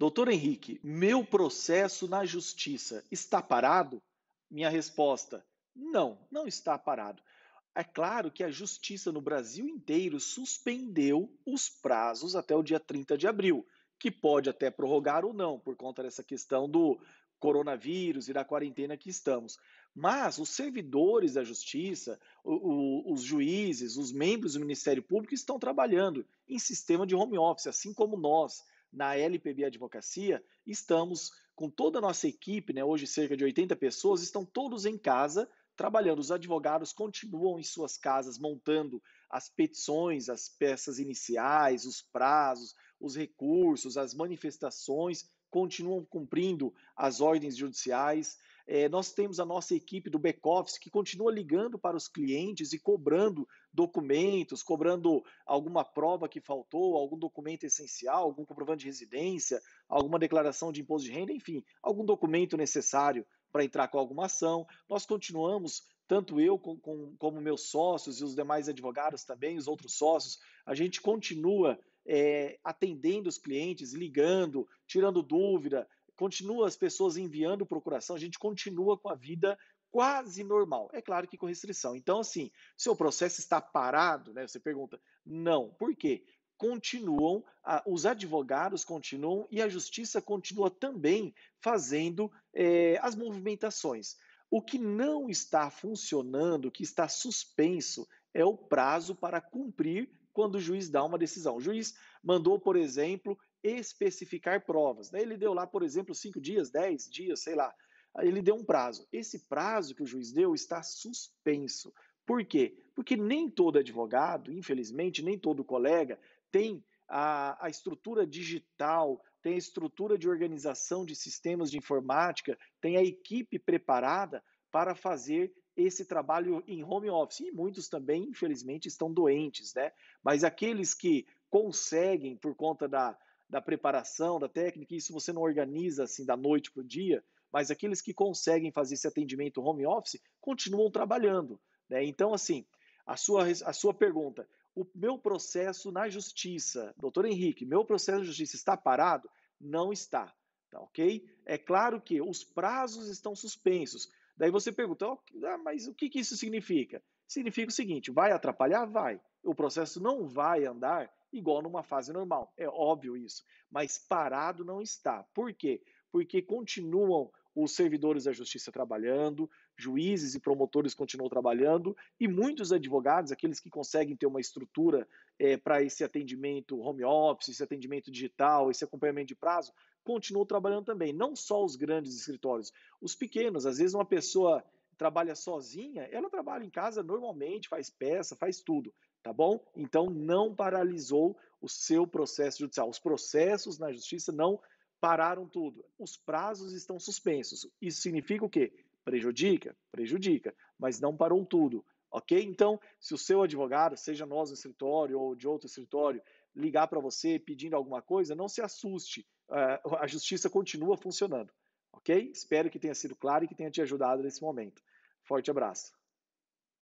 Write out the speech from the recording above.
Doutor Henrique, meu processo na justiça está parado? Minha resposta: não, não está parado. É claro que a justiça no Brasil inteiro suspendeu os prazos até o dia 30 de abril, que pode até prorrogar ou não, por conta dessa questão do coronavírus e da quarentena que estamos. Mas os servidores da justiça, o, o, os juízes, os membros do Ministério Público estão trabalhando em sistema de home office, assim como nós na LPB Advocacia, estamos com toda a nossa equipe, né, hoje cerca de 80 pessoas, estão todos em casa trabalhando. Os advogados continuam em suas casas montando as petições, as peças iniciais, os prazos, os recursos, as manifestações, continuam cumprindo as ordens judiciais. É, nós temos a nossa equipe do back-office que continua ligando para os clientes e cobrando documentos, cobrando alguma prova que faltou, algum documento essencial, algum comprovante de residência, alguma declaração de imposto de renda, enfim, algum documento necessário para entrar com alguma ação. Nós continuamos, tanto eu com, com, como meus sócios e os demais advogados também, os outros sócios, a gente continua é, atendendo os clientes, ligando, tirando dúvida, continua as pessoas enviando procuração, a gente continua com a vida quase normal. É claro que com restrição. Então, assim, seu processo está parado, né? Você pergunta, não. Por quê? Continuam, os advogados continuam e a justiça continua também fazendo é, as movimentações. O que não está funcionando, o que está suspenso, é o prazo para cumprir quando o juiz dá uma decisão. O juiz mandou, por exemplo, especificar provas. Ele deu lá, por exemplo, cinco dias, dez dias, sei lá. Ele deu um prazo. Esse prazo que o juiz deu está suspenso. Por quê? Porque nem todo advogado, infelizmente, nem todo colega tem a, a estrutura digital, tem a estrutura de organização de sistemas de informática, tem a equipe preparada para fazer esse trabalho em home office. E muitos também, infelizmente, estão doentes, né? Mas aqueles que conseguem, por conta da, da preparação, da técnica, isso você não organiza assim da noite para o dia, mas aqueles que conseguem fazer esse atendimento home office continuam trabalhando. Né? Então, assim, a sua, a sua pergunta, o meu processo na justiça, doutor Henrique, meu processo de justiça está parado? Não está, tá ok? É claro que os prazos estão suspensos. Daí você pergunta, ah, mas o que, que isso significa? Significa o seguinte, vai atrapalhar? Vai. O processo não vai andar igual numa fase normal. É óbvio isso. Mas parado não está. Por quê? Porque continuam os servidores da justiça trabalhando, juízes e promotores continuam trabalhando, e muitos advogados, aqueles que conseguem ter uma estrutura é, para esse atendimento home office, esse atendimento digital, esse acompanhamento de prazo, continuam trabalhando também. Não só os grandes escritórios, os pequenos. Às vezes uma pessoa trabalha sozinha, ela trabalha em casa normalmente, faz peça, faz tudo tá bom? Então não paralisou o seu processo judicial. Os processos na justiça não pararam tudo. Os prazos estão suspensos. Isso significa o quê? Prejudica? Prejudica, mas não parou tudo. Ok? Então, se o seu advogado, seja nós no escritório ou de outro escritório, ligar para você pedindo alguma coisa, não se assuste. Uh, a justiça continua funcionando. Ok? Espero que tenha sido claro e que tenha te ajudado nesse momento. Forte abraço.